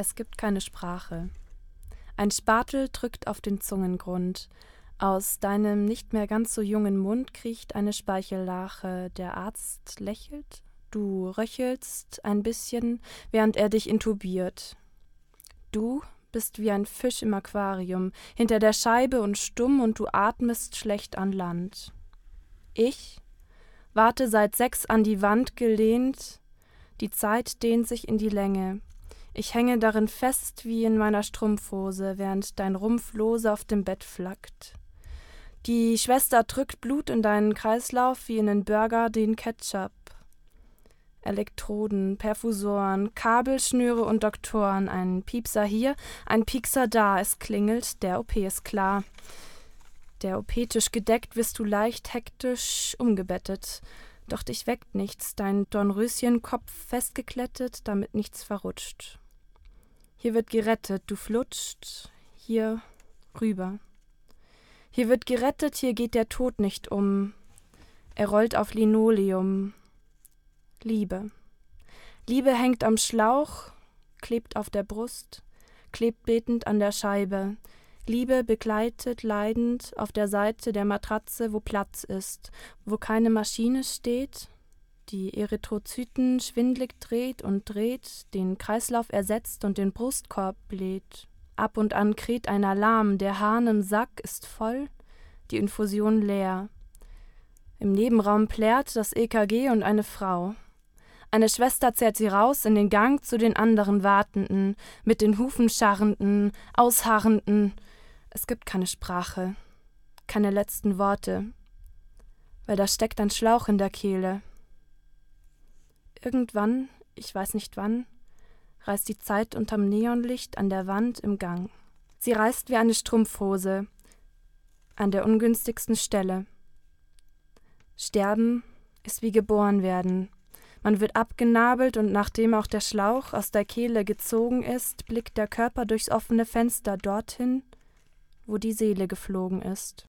Es gibt keine Sprache. Ein Spatel drückt auf den Zungengrund. Aus deinem nicht mehr ganz so jungen Mund kriecht eine Speichellache. Der Arzt lächelt. Du röchelst ein bisschen, während er dich intubiert. Du bist wie ein Fisch im Aquarium, hinter der Scheibe und stumm und du atmest schlecht an Land. Ich warte seit sechs an die Wand gelehnt, die Zeit dehnt sich in die Länge. Ich hänge darin fest wie in meiner Strumpfhose, während dein Rumpf lose auf dem Bett flackt. Die Schwester drückt Blut in deinen Kreislauf wie in den Burger den Ketchup. Elektroden, Perfusoren, Kabelschnüre und Doktoren, ein Piepser hier, ein Piekser da, es klingelt, der OP ist klar. Der OP-Tisch gedeckt, wirst du leicht hektisch umgebettet. Doch dich weckt nichts, dein Dornröschenkopf festgeklettet, damit nichts verrutscht. Hier wird gerettet, du flutscht, hier rüber. Hier wird gerettet, hier geht der Tod nicht um. Er rollt auf Linoleum. Liebe. Liebe hängt am Schlauch, klebt auf der Brust, klebt betend an der Scheibe. Liebe begleitet leidend auf der Seite der Matratze, wo Platz ist, wo keine Maschine steht, die Erythrozyten schwindlig dreht und dreht, den Kreislauf ersetzt und den Brustkorb bläht. Ab und an kräht ein Alarm, der Hahn im Sack ist voll, die Infusion leer. Im Nebenraum plärt das EKG und eine Frau. Eine Schwester zerrt sie raus in den Gang zu den anderen Wartenden, mit den Hufen scharrenden, ausharrenden. Es gibt keine Sprache, keine letzten Worte, weil da steckt ein Schlauch in der Kehle. Irgendwann, ich weiß nicht wann, reißt die Zeit unterm Neonlicht an der Wand im Gang. Sie reißt wie eine Strumpfhose, an der ungünstigsten Stelle. Sterben ist wie geboren werden. Man wird abgenabelt und nachdem auch der Schlauch aus der Kehle gezogen ist, blickt der Körper durchs offene Fenster dorthin, wo die Seele geflogen ist.